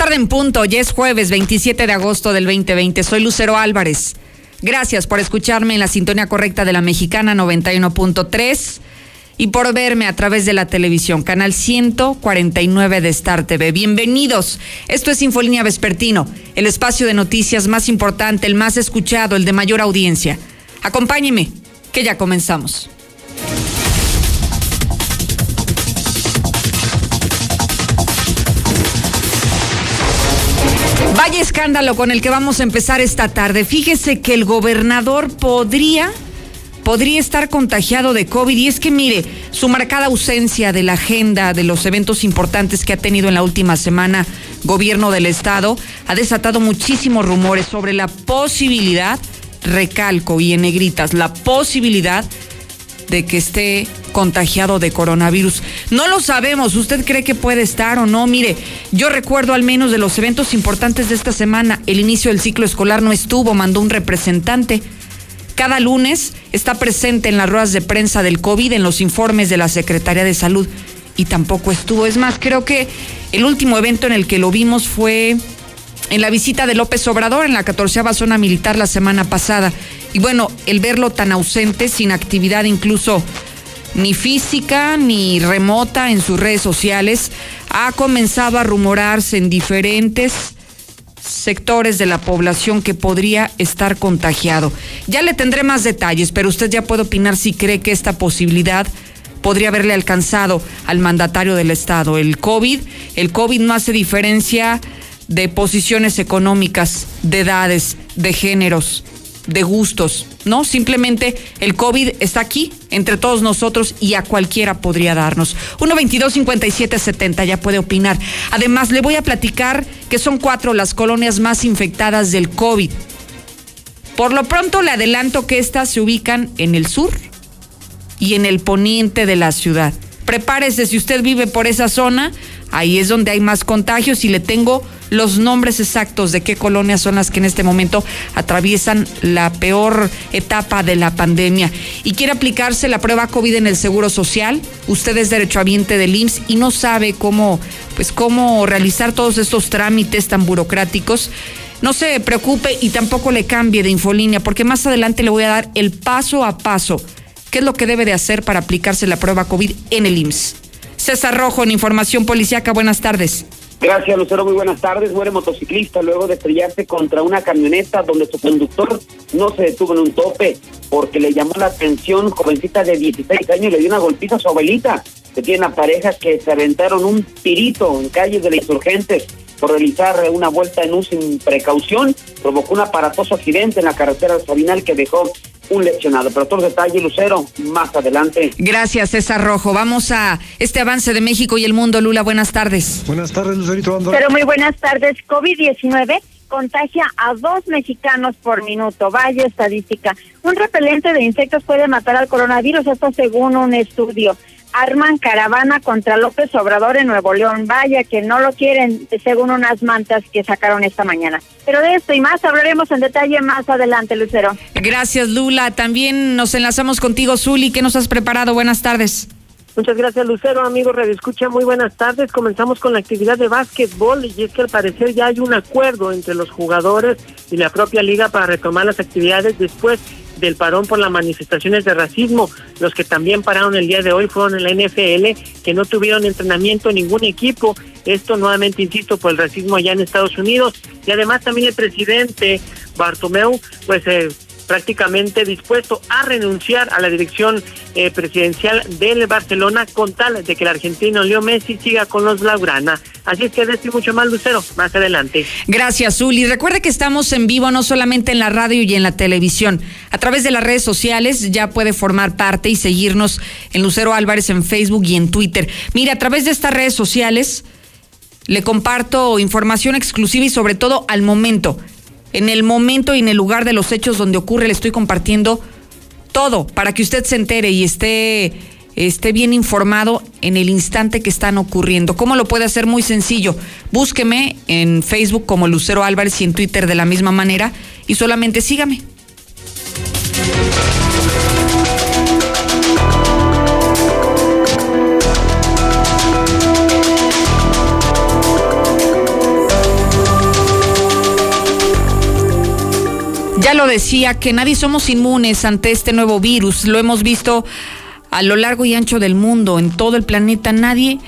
tarde en punto, ya es jueves 27 de agosto del 2020. Soy Lucero Álvarez. Gracias por escucharme en la sintonía correcta de la mexicana 91.3 y por verme a través de la televisión, canal 149 de Star TV. Bienvenidos. Esto es Infolínea Vespertino, el espacio de noticias más importante, el más escuchado, el de mayor audiencia. Acompáñeme, que ya comenzamos. Vaya escándalo con el que vamos a empezar esta tarde. Fíjese que el gobernador podría podría estar contagiado de COVID. Y es que mire, su marcada ausencia de la agenda de los eventos importantes que ha tenido en la última semana gobierno del estado ha desatado muchísimos rumores sobre la posibilidad, recalco y en negritas, la posibilidad de que esté contagiado de coronavirus. No lo sabemos, ¿usted cree que puede estar o no? Mire, yo recuerdo al menos de los eventos importantes de esta semana, el inicio del ciclo escolar no estuvo, mandó un representante cada lunes está presente en las ruedas de prensa del COVID, en los informes de la Secretaría de Salud y tampoco estuvo. Es más, creo que el último evento en el que lo vimos fue en la visita de López Obrador en la 14 zona militar la semana pasada. Y bueno, el verlo tan ausente, sin actividad incluso ni física ni remota en sus redes sociales, ha comenzado a rumorarse en diferentes sectores de la población que podría estar contagiado. Ya le tendré más detalles, pero usted ya puede opinar si cree que esta posibilidad podría haberle alcanzado al mandatario del Estado. El COVID, el COVID no hace diferencia de posiciones económicas, de edades, de géneros de gustos, ¿no? Simplemente el COVID está aquí entre todos nosotros y a cualquiera podría darnos. 1-22-57-70, ya puede opinar. Además, le voy a platicar que son cuatro las colonias más infectadas del COVID. Por lo pronto le adelanto que estas se ubican en el sur y en el poniente de la ciudad. Prepárese si usted vive por esa zona, ahí es donde hay más contagios y le tengo los nombres exactos de qué colonias son las que en este momento atraviesan la peor etapa de la pandemia. Y quiere aplicarse la prueba COVID en el Seguro Social. Usted es derechohabiente del IMSS y no sabe cómo, pues cómo realizar todos estos trámites tan burocráticos. No se preocupe y tampoco le cambie de infolínea, porque más adelante le voy a dar el paso a paso. ¿Qué es lo que debe de hacer para aplicarse la prueba COVID en el IMSS? César Rojo, en Información Policiaca, buenas tardes. Gracias, Lucero. Muy buenas tardes. Muere motociclista luego de estrellarse contra una camioneta donde su conductor no se detuvo en un tope porque le llamó la atención, jovencita de 16 años, y le dio una golpiza a su abuelita. Se tiene una pareja que se aventaron un tirito en calles de la Insurgentes por realizar una vuelta en un sin precaución. Provocó un aparatoso accidente en la carretera Sabinal que dejó un leccionado. Pero todo detalle, Lucero, más adelante. Gracias, César Rojo. Vamos a este avance de México y el mundo. Lula, buenas tardes. Buenas tardes, Lucerito. Pero muy buenas tardes. COVID-19 contagia a dos mexicanos por minuto. Vaya estadística. Un repelente de insectos puede matar al coronavirus, esto según un estudio arman caravana contra López Obrador en Nuevo León. Vaya que no lo quieren, según unas mantas que sacaron esta mañana. Pero de esto y más hablaremos en detalle más adelante, Lucero. Gracias, Lula. También nos enlazamos contigo, Zuli. ¿Qué nos has preparado? Buenas tardes. Muchas gracias, Lucero. Amigo Radio Escucha, muy buenas tardes. Comenzamos con la actividad de básquetbol y es que al parecer ya hay un acuerdo entre los jugadores y la propia liga para retomar las actividades después del parón por las manifestaciones de racismo. Los que también pararon el día de hoy fueron en la NFL, que no tuvieron entrenamiento ningún equipo. Esto nuevamente, insisto, por el racismo allá en Estados Unidos. Y además también el presidente Bartomeu, pues eh, prácticamente dispuesto a renunciar a la dirección eh, presidencial del Barcelona con tal de que el argentino Leo Messi siga con los Blaugrana. Así es que de esto mucho más, Lucero, más adelante. Gracias, Zuli. Recuerde que estamos en vivo no solamente en la radio y en la televisión. A través de las redes sociales ya puede formar parte y seguirnos en Lucero Álvarez en Facebook y en Twitter. Mire, a través de estas redes sociales le comparto información exclusiva y sobre todo al momento en el momento y en el lugar de los hechos donde ocurre, le estoy compartiendo todo para que usted se entere y esté, esté bien informado en el instante que están ocurriendo. ¿Cómo lo puede hacer? Muy sencillo. Búsqueme en Facebook como Lucero Álvarez y en Twitter de la misma manera y solamente sígame. Ya lo decía, que nadie somos inmunes ante este nuevo virus. Lo hemos visto a lo largo y ancho del mundo, en todo el planeta. Nadie,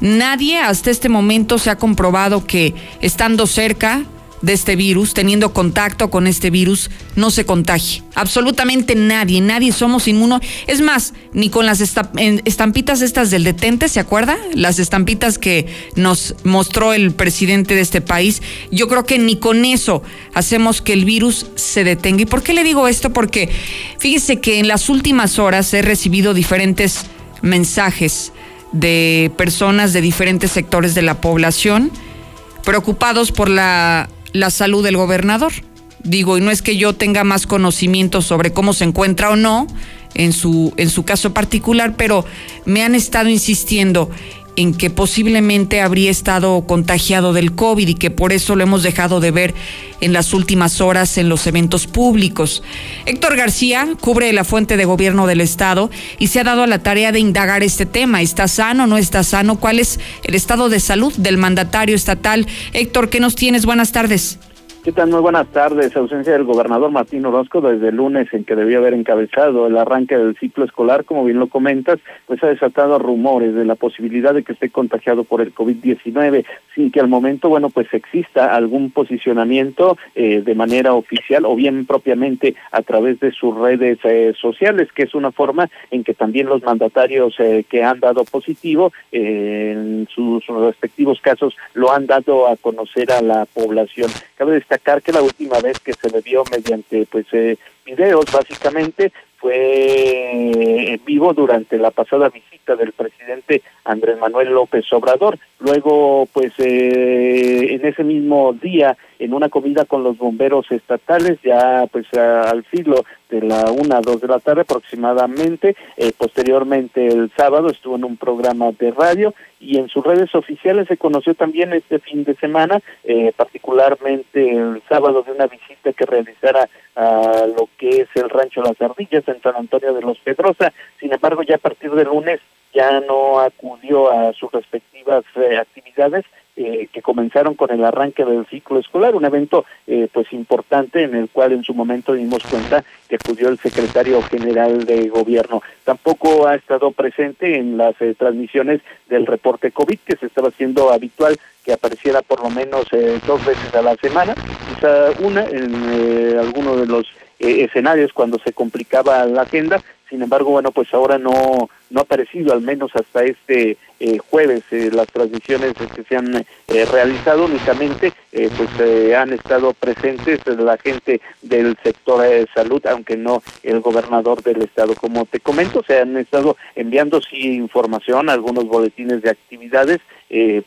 nadie hasta este momento se ha comprobado que estando cerca de este virus, teniendo contacto con este virus, no se contagie. Absolutamente nadie, nadie somos inmunos. Es más, ni con las estampitas estas del detente, ¿se acuerda? Las estampitas que nos mostró el presidente de este país. Yo creo que ni con eso hacemos que el virus se detenga. ¿Y por qué le digo esto? Porque fíjese que en las últimas horas he recibido diferentes mensajes de personas de diferentes sectores de la población preocupados por la la salud del gobernador. Digo, y no es que yo tenga más conocimiento sobre cómo se encuentra o no en su, en su caso particular, pero me han estado insistiendo en que posiblemente habría estado contagiado del COVID y que por eso lo hemos dejado de ver en las últimas horas en los eventos públicos. Héctor García cubre la fuente de gobierno del Estado y se ha dado a la tarea de indagar este tema. ¿Está sano o no está sano? ¿Cuál es el estado de salud del mandatario estatal? Héctor, ¿qué nos tienes? Buenas tardes. ¿Qué tal? Muy buenas tardes. Ausencia del gobernador Martín Orozco desde el lunes en que debía haber encabezado el arranque del ciclo escolar, como bien lo comentas, pues ha desatado rumores de la posibilidad de que esté contagiado por el COVID-19, sin que al momento, bueno, pues exista algún posicionamiento eh, de manera oficial o bien propiamente a través de sus redes eh, sociales, que es una forma en que también los mandatarios eh, que han dado positivo en sus, respectivos casos lo han dado a conocer a la población. Cabe destacar que la última vez que se le vio mediante pues eh, videos básicamente fue en vivo durante la pasada visita del presidente Andrés Manuel López Obrador. Luego, pues eh, en ese mismo día, en una comida con los bomberos estatales, ya pues al filo de la una a dos de la tarde aproximadamente. Eh, posteriormente, el sábado estuvo en un programa de radio y en sus redes oficiales se conoció también este fin de semana, eh, particularmente el sábado de una visita que realizara a lo que es el rancho Las Ardillas en San Antonio de los Pedrosa. Sin embargo, ya a partir del lunes ya no acudió a sus respectivas eh, actividades eh, que comenzaron con el arranque del ciclo escolar, un evento eh, pues importante en el cual en su momento dimos cuenta que acudió el secretario general de gobierno. Tampoco ha estado presente en las transmisiones del reporte COVID que se estaba haciendo habitual que apareciera por lo menos dos veces a la semana, quizá una en alguno de los escenarios cuando se complicaba la agenda, sin embargo, bueno, pues ahora no, no ha aparecido, al menos hasta este eh, jueves, eh, las transmisiones que se han eh, realizado únicamente, pues han estado presentes la gente del sector de salud, aunque no el gobernador del estado. Como te comento, se han estado enviando sí información, algunos boletines de actividades,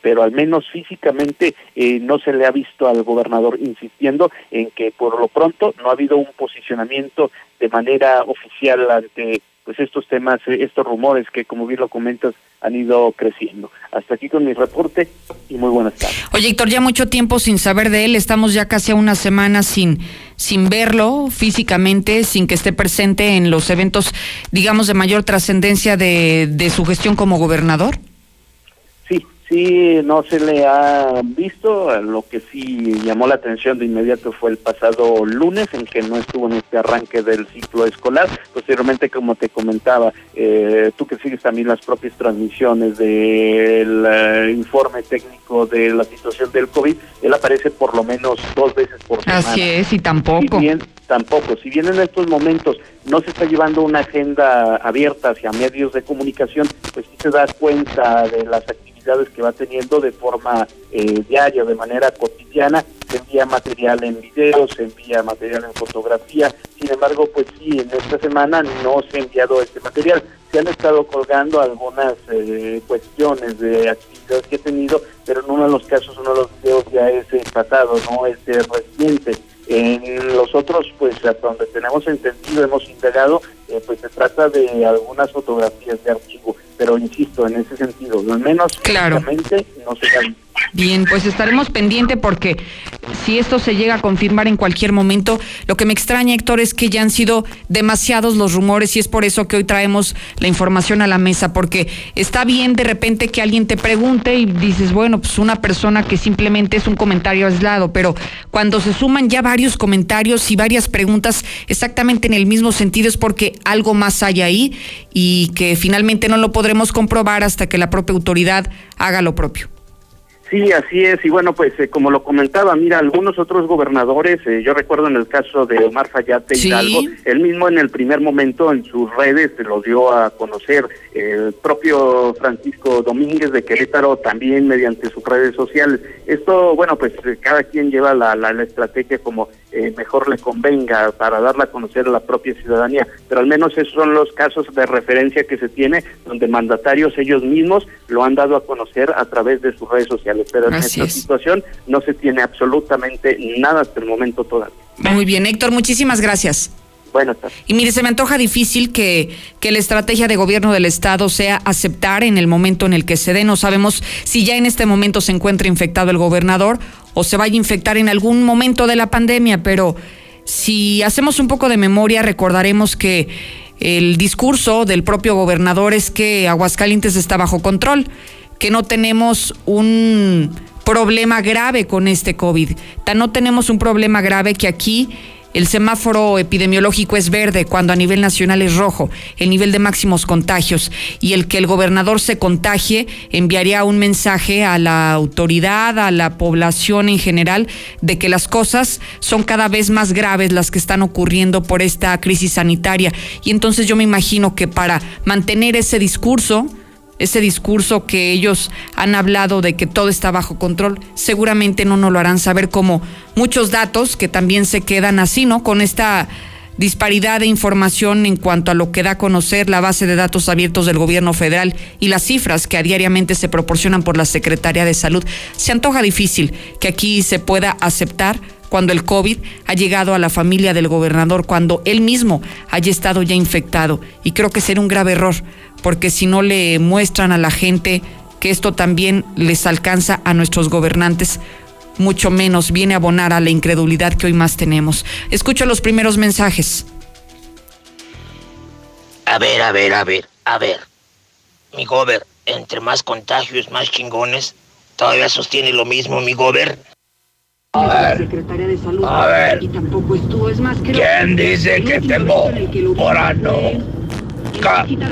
pero al menos físicamente no se le ha visto al gobernador insistiendo en que por lo pronto no ha habido un posicionamiento de manera oficial ante pues estos temas, eh, estos rumores que como bien lo comentas han ido creciendo. Hasta aquí con mi reporte y muy buenas tardes. Oye, Héctor, ya mucho tiempo sin saber de él, estamos ya casi a una semana sin sin verlo físicamente, sin que esté presente en los eventos, digamos, de mayor trascendencia de, de su gestión como gobernador. Sí, no se le ha visto. Lo que sí llamó la atención de inmediato fue el pasado lunes, en que no estuvo en este arranque del ciclo escolar. Posteriormente, como te comentaba, eh, tú que sigues también las propias transmisiones del eh, informe técnico de la situación del COVID, él aparece por lo menos dos veces por semana. Así es, y tampoco. bien, tampoco. Si bien en estos momentos no se está llevando una agenda abierta hacia medios de comunicación, pues sí se da cuenta de las actividades que va teniendo de forma eh, diaria, de manera cotidiana, se envía material en video, se envía material en fotografía, sin embargo, pues sí, en esta semana no se ha enviado este material. Se han estado colgando algunas eh, cuestiones de actividades que he tenido, pero en uno de los casos, uno de los videos ya es eh, no es eh, reciente. En los otros, pues hasta donde tenemos entendido, hemos indagado, eh, pues se trata de algunas fotografías de archivo, pero insisto, en ese sentido, al menos claro. no se Bien, pues estaremos pendiente porque si esto se llega a confirmar en cualquier momento, lo que me extraña, Héctor, es que ya han sido demasiados los rumores y es por eso que hoy traemos la información a la mesa, porque está bien de repente que alguien te pregunte y dices, bueno, pues una persona que simplemente es un comentario aislado, pero cuando se suman ya varios comentarios y varias preguntas exactamente en el mismo sentido es porque algo más hay ahí y que finalmente no lo podremos comprobar hasta que la propia autoridad haga lo propio. Sí, así es. Y bueno, pues eh, como lo comentaba, mira, algunos otros gobernadores, eh, yo recuerdo en el caso de Omar Fayate Hidalgo, él mismo en el primer momento en sus redes se lo dio a conocer. El propio Francisco Domínguez de Querétaro también mediante sus redes sociales. Esto, bueno, pues eh, cada quien lleva la, la, estrategia como mejor le convenga para darla a conocer a la propia ciudadanía. Pero al menos esos son los casos de referencia que se tiene, donde mandatarios ellos mismos lo han dado a conocer a través de sus redes sociales pero en esta situación no se tiene absolutamente nada hasta el momento todavía. Muy bien, Héctor, muchísimas gracias. Buenas tardes. Y mire, se me antoja difícil que, que la estrategia de gobierno del Estado sea aceptar en el momento en el que se dé. No sabemos si ya en este momento se encuentra infectado el gobernador o se vaya a infectar en algún momento de la pandemia, pero si hacemos un poco de memoria, recordaremos que el discurso del propio gobernador es que Aguascalientes está bajo control que no tenemos un problema grave con este COVID. No tenemos un problema grave que aquí el semáforo epidemiológico es verde cuando a nivel nacional es rojo, el nivel de máximos contagios. Y el que el gobernador se contagie enviaría un mensaje a la autoridad, a la población en general, de que las cosas son cada vez más graves las que están ocurriendo por esta crisis sanitaria. Y entonces yo me imagino que para mantener ese discurso, ese discurso que ellos han hablado de que todo está bajo control, seguramente no nos lo harán saber como muchos datos que también se quedan así, ¿no? Con esta disparidad de información en cuanto a lo que da a conocer la base de datos abiertos del gobierno federal y las cifras que a diariamente se proporcionan por la Secretaría de Salud. Se antoja difícil que aquí se pueda aceptar cuando el COVID ha llegado a la familia del gobernador, cuando él mismo haya estado ya infectado. Y creo que será un grave error porque si no le muestran a la gente que esto también les alcanza a nuestros gobernantes, mucho menos viene a abonar a la incredulidad que hoy más tenemos. Escucho los primeros mensajes. A ver, a ver, a ver, a ver. Mi gober, entre más contagios, más chingones, todavía sostiene lo mismo, mi gober. A ver, a ver. ¿Quién dice que tengo no?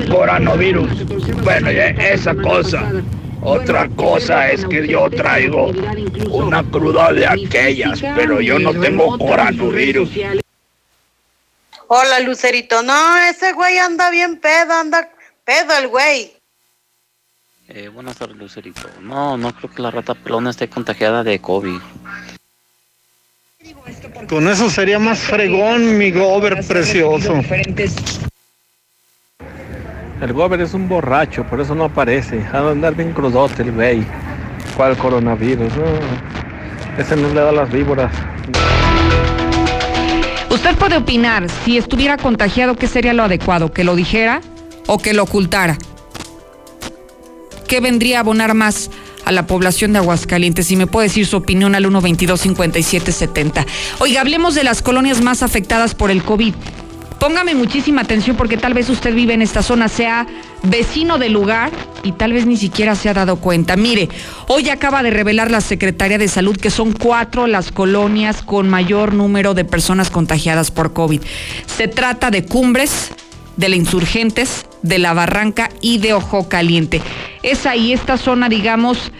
coronavirus. Bueno, ya esa cosa. Otra cosa es que yo traigo una cruda de aquellas, pero yo no tengo coronavirus. Hola, Lucerito. No, ese güey anda bien pedo, anda pedo el güey. Eh, buenas tardes, Lucerito. No, no creo que la rata pelona esté contagiada de COVID. Con eso sería más fregón, mi gober precioso. El gober es un borracho, por eso no aparece. Ha de andar bien crudote el güey. ¿Cuál coronavirus? ese no le da las víboras. Usted puede opinar, si estuviera contagiado, ¿qué sería lo adecuado? ¿Que lo dijera o que lo ocultara? ¿Qué vendría a abonar más a la población de Aguascalientes? Si me puede decir su opinión al 122 5770 Oiga, hablemos de las colonias más afectadas por el COVID. Póngame muchísima atención porque tal vez usted vive en esta zona, sea vecino del lugar y tal vez ni siquiera se ha dado cuenta. Mire, hoy acaba de revelar la Secretaría de Salud que son cuatro las colonias con mayor número de personas contagiadas por COVID. Se trata de Cumbres, de la Insurgentes, de la Barranca y de Ojo Caliente. Es ahí esta zona, digamos,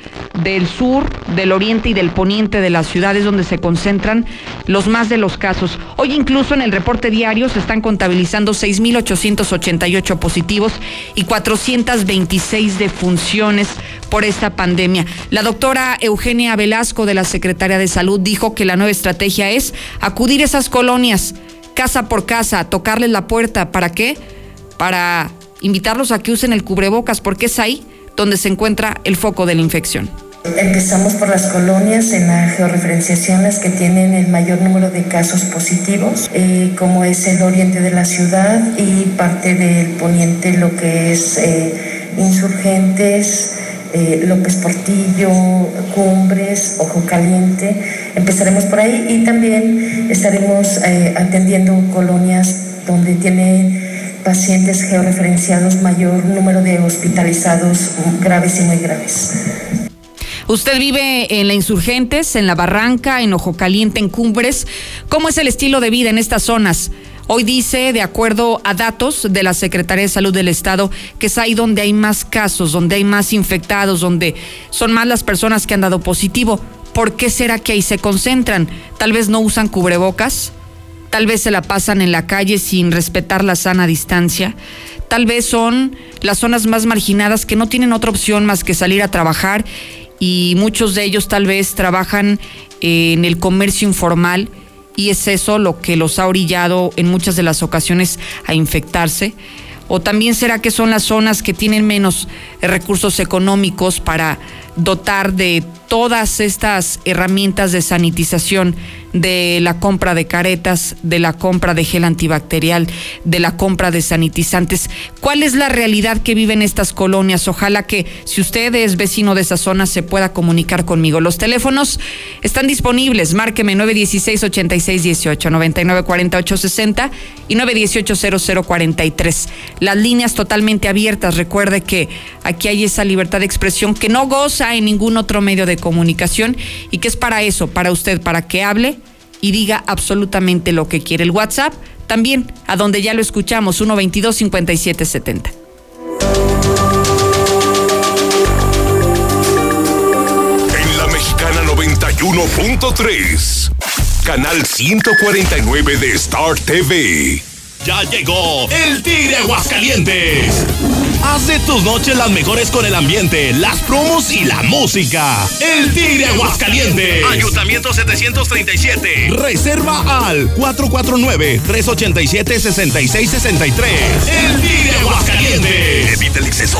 del sur, del oriente y del poniente de las ciudades donde se concentran los más de los casos. Hoy incluso en el reporte diario se están contabilizando 6.888 positivos y 426 defunciones por esta pandemia. La doctora Eugenia Velasco de la Secretaría de Salud dijo que la nueva estrategia es acudir a esas colonias casa por casa, tocarles la puerta. ¿Para qué? Para invitarlos a que usen el cubrebocas, porque es ahí donde se encuentra el foco de la infección. Empezamos por las colonias en la georreferenciación, las que tienen el mayor número de casos positivos, eh, como es el oriente de la ciudad y parte del poniente, lo que es eh, insurgentes, eh, López Portillo, Cumbres, Ojo Caliente. Empezaremos por ahí y también estaremos atendiendo colonias donde tiene pacientes georreferenciados mayor número de hospitalizados graves y muy graves. Usted vive en la Insurgentes, en la Barranca, en Ojo Caliente, en Cumbres. ¿Cómo es el estilo de vida en estas zonas? Hoy dice, de acuerdo a datos de la Secretaría de Salud del Estado, que es ahí donde hay más casos, donde hay más infectados, donde son más las personas que han dado positivo. ¿Por qué será que ahí se concentran? Tal vez no usan cubrebocas, tal vez se la pasan en la calle sin respetar la sana distancia, tal vez son las zonas más marginadas que no tienen otra opción más que salir a trabajar y muchos de ellos tal vez trabajan en el comercio informal y es eso lo que los ha orillado en muchas de las ocasiones a infectarse. ¿O también será que son las zonas que tienen menos recursos económicos para dotar de todas estas herramientas de sanitización, de la compra de caretas, de la compra de gel antibacterial, de la compra de sanitizantes. ¿Cuál es la realidad que viven estas colonias? Ojalá que si usted es vecino de esa zona se pueda comunicar conmigo. Los teléfonos están disponibles. Márqueme 916-8618, 994860 y 918-0043. Las líneas totalmente abiertas. Recuerde que aquí hay esa libertad de expresión que no goza en ningún otro medio de comunicación y que es para eso, para usted, para que hable y diga absolutamente lo que quiere. El WhatsApp también, a donde ya lo escuchamos, 122-5770. En la mexicana 91.3, canal 149 de Star TV. Ya llegó el Tigre Aguascalientes. Haz de tus noches las mejores con el ambiente, las promos y la música. El Tigre Aguascalientes. Ayuntamiento 737. Reserva al 449-387-6663. El Tigre Aguascalientes. Evita el exceso.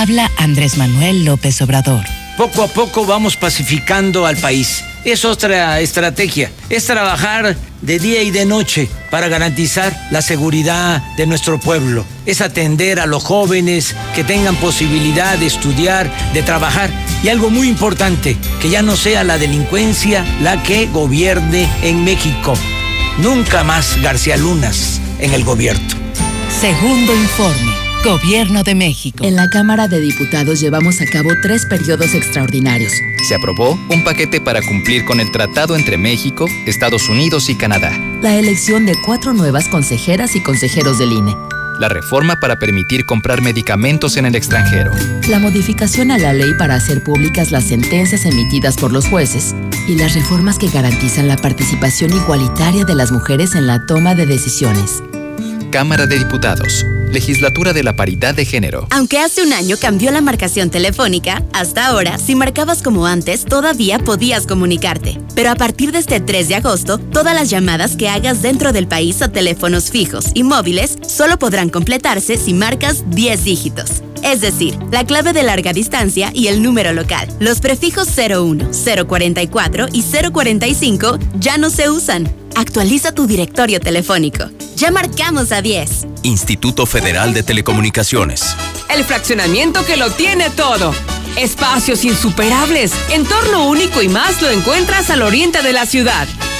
Habla Andrés Manuel López Obrador. Poco a poco vamos pacificando al país. Es otra estrategia. Es trabajar de día y de noche para garantizar la seguridad de nuestro pueblo. Es atender a los jóvenes que tengan posibilidad de estudiar, de trabajar. Y algo muy importante, que ya no sea la delincuencia la que gobierne en México. Nunca más García Lunas en el gobierno. Segundo informe. Gobierno de México. En la Cámara de Diputados llevamos a cabo tres periodos extraordinarios. Se aprobó un paquete para cumplir con el tratado entre México, Estados Unidos y Canadá. La elección de cuatro nuevas consejeras y consejeros del INE. La reforma para permitir comprar medicamentos en el extranjero. La modificación a la ley para hacer públicas las sentencias emitidas por los jueces. Y las reformas que garantizan la participación igualitaria de las mujeres en la toma de decisiones. Cámara de Diputados. Legislatura de la Paridad de Género. Aunque hace un año cambió la marcación telefónica, hasta ahora, si marcabas como antes, todavía podías comunicarte. Pero a partir de este 3 de agosto, todas las llamadas que hagas dentro del país a teléfonos fijos y móviles solo podrán completarse si marcas 10 dígitos. Es decir, la clave de larga distancia y el número local. Los prefijos 01, 044 y 045 ya no se usan. Actualiza tu directorio telefónico. Ya marcamos a 10. Instituto Federal de Telecomunicaciones. El fraccionamiento que lo tiene todo. Espacios insuperables, entorno único y más lo encuentras al oriente de la ciudad.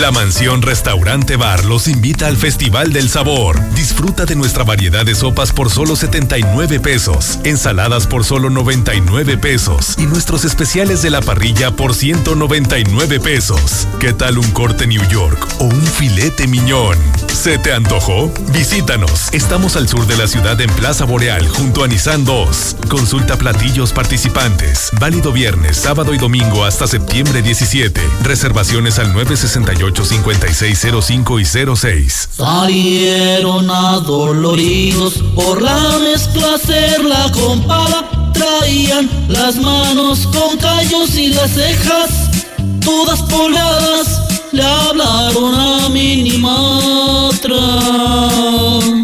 La Mansión Restaurante Bar los invita al Festival del Sabor. Disfruta de nuestra variedad de sopas por solo 79 pesos, ensaladas por solo 99 pesos y nuestros especiales de la parrilla por 199 pesos. ¿Qué tal un corte New York o un filete miñón? ¿Se te antojó? Visítanos. Estamos al sur de la ciudad en Plaza Boreal junto a Nissan 2. Consulta platillos participantes. Válido viernes, sábado y domingo hasta septiembre 17. Reservaciones al 968-5605 y 06. Salieron adoloridos por la mezcla hacer la compada. Traían las manos con callos y las cejas todas polvadas. Le hablaron a Minimatra. Y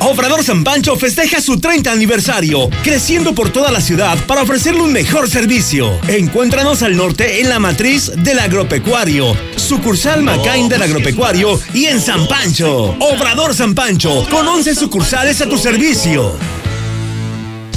Obrador San Pancho festeja su 30 aniversario, creciendo por toda la ciudad para ofrecerle un mejor servicio. Encuéntranos al norte en la matriz del agropecuario, sucursal Macain del agropecuario y en San Pancho. Obrador San Pancho, con 11 sucursales a tu servicio.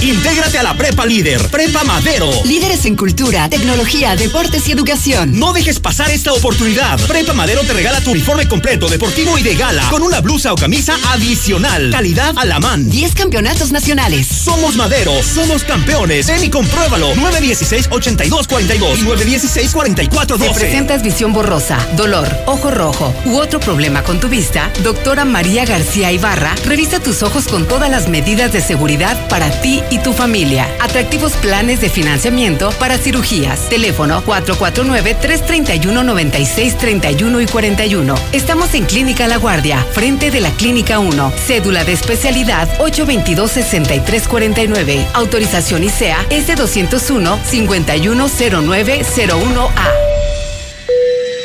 Intégrate a la Prepa Líder, Prepa Madero. Líderes en cultura, tecnología, deportes y educación. No dejes pasar esta oportunidad. Prepa Madero te regala tu uniforme completo, deportivo y de gala, con una blusa o camisa adicional. Calidad a la man. 10 campeonatos nacionales. Somos Madero, somos campeones. Ven y compruébalo. 916-8242 y 916-4412. Si presentas visión borrosa, dolor, ojo rojo u otro problema con tu vista, doctora María García Ibarra revisa tus ojos con todas las medidas de seguridad para ti y tu familia. Atractivos planes de financiamiento para cirugías. Teléfono 449-331-9631 y 41. Estamos en Clínica La Guardia, frente de la Clínica 1. Cédula de especialidad 822-6349. Autorización ICEA S201-510901A.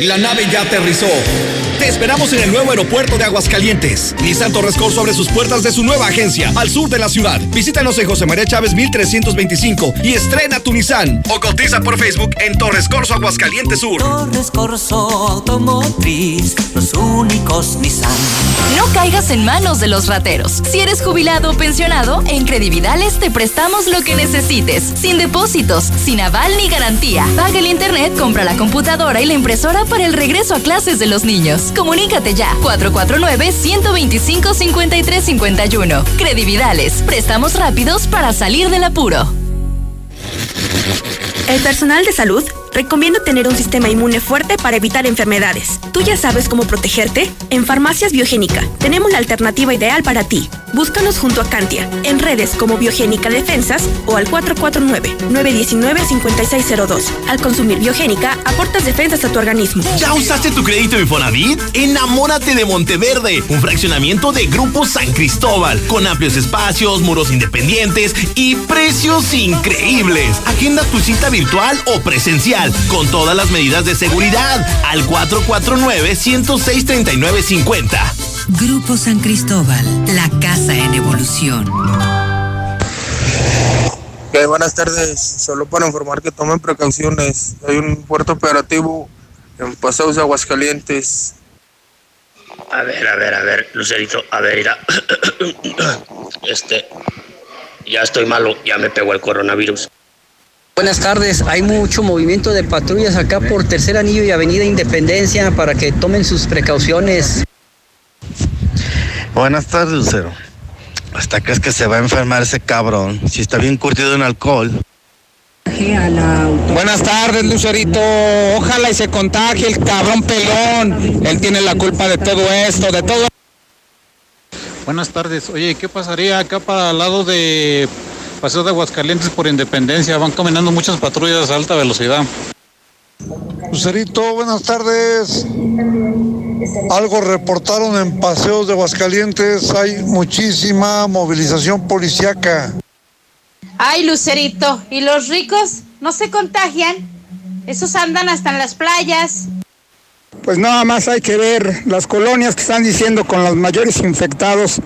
La nave ya aterrizó. Te esperamos en el nuevo aeropuerto de Aguascalientes. Nissan Torres Corso abre sus puertas de su nueva agencia al sur de la ciudad. Visítanos en José María Chávez 1325 y estrena tu Nissan. O cotiza por Facebook en Torres Corso Aguascalientes Sur. Torres Corso Automotriz, los únicos Nissan. No caigas en manos de los rateros. Si eres jubilado o pensionado, en Credividales te prestamos lo que necesites, sin depósitos, sin aval ni garantía. Paga el internet, compra la computadora y la impresora para el regreso a clases de los niños. Comunícate ya. 449-125-5351. Credividales. Préstamos rápidos para salir del apuro. El personal de salud recomienda tener un sistema inmune fuerte para evitar enfermedades. ¿Tú ya sabes cómo protegerte? En Farmacias Biogénica tenemos la alternativa ideal para ti. Búscanos junto a Cantia, en redes como Biogénica Defensas o al 449-919-5602. Al consumir Biogénica, aportas defensas a tu organismo. ¿Ya usaste tu crédito Infonavit? Enamórate de Monteverde, un fraccionamiento de Grupo San Cristóbal, con amplios espacios, muros independientes y precios increíbles. Agenda tu cita virtual o presencial, con todas las medidas de seguridad, al 449-106-3950. Grupo San Cristóbal, la casa en evolución. Ok, buenas tardes. Solo para informar que tomen precauciones. Hay un puerto operativo en Paseos de Aguascalientes. A ver, a ver, a ver, Lucerito, a ver, mira. Este, ya estoy malo, ya me pegó el coronavirus. Buenas tardes, hay mucho movimiento de patrullas acá por Tercer Anillo y Avenida Independencia para que tomen sus precauciones. Buenas tardes, Lucero. ¿Hasta crees que se va a enfermar ese cabrón? Si está bien curtido en alcohol. Buenas tardes, Lucerito. Ojalá y se contagie el cabrón pelón. Él tiene la culpa de todo esto, de todo. Buenas tardes. Oye, ¿qué pasaría acá para el lado de Paseo de Aguascalientes por Independencia? Van caminando muchas patrullas a alta velocidad. Lucerito, buenas tardes. Algo reportaron en Paseos de Aguascalientes. Hay muchísima movilización policiaca. Ay, Lucerito, ¿y los ricos no se contagian? Esos andan hasta en las playas. Pues nada más hay que ver las colonias que están diciendo con los mayores infectados.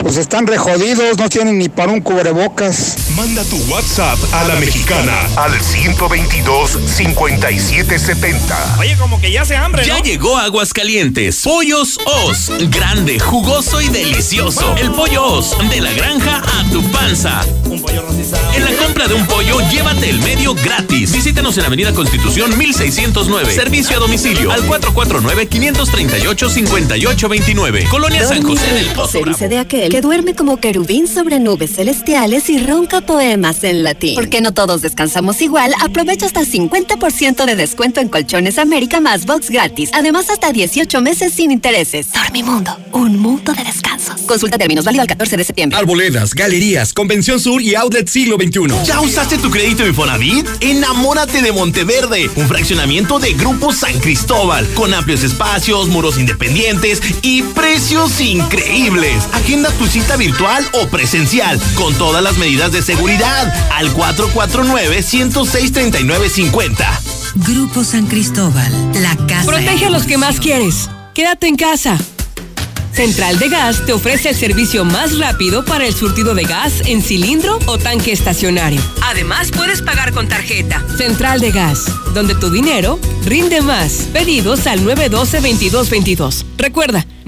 Pues están rejodidos, no tienen ni para un cubrebocas. Manda tu WhatsApp a la mexicana al 122 5770. Oye, como que ya se hambre, Ya ¿no? llegó Aguascalientes. Pollos Os. Grande, jugoso y delicioso. El pollo Os. De la granja a tu panza. Un pollo rostizado. En la compra de un pollo, llévate el medio gratis. Visítanos en Avenida Constitución 1609. Servicio a domicilio al 449-538-5829. Colonia San José del Pozo. Se dice de aquel que duerme como querubín sobre nubes celestiales y ronca poemas en latín. Porque no todos descansamos igual, aprovecha hasta 50% de descuento en Colchones América más box gratis. Además, hasta 18 meses sin intereses. Dormimundo, un mundo de descansos. Consulta términos válido al 14 de septiembre. Arboledas, galerías, Convención Sur y Outlet Siglo XXI. ¿Ya usaste tu crédito Infonavit? Enamórate de Monteverde, un fraccionamiento de Grupo San Cristóbal, con amplios espacios, muros independientes y precios increíbles. Agenda tu cita virtual o presencial, con todas las medidas de seguridad, al 449-106-3950. Grupo San Cristóbal, la casa. Protege a los que más quieres. Quédate en casa. Central de Gas te ofrece el servicio más rápido para el surtido de gas en cilindro o tanque estacionario. Además, puedes pagar con tarjeta. Central de Gas, donde tu dinero rinde más. Pedidos al 912-2222. Recuerda,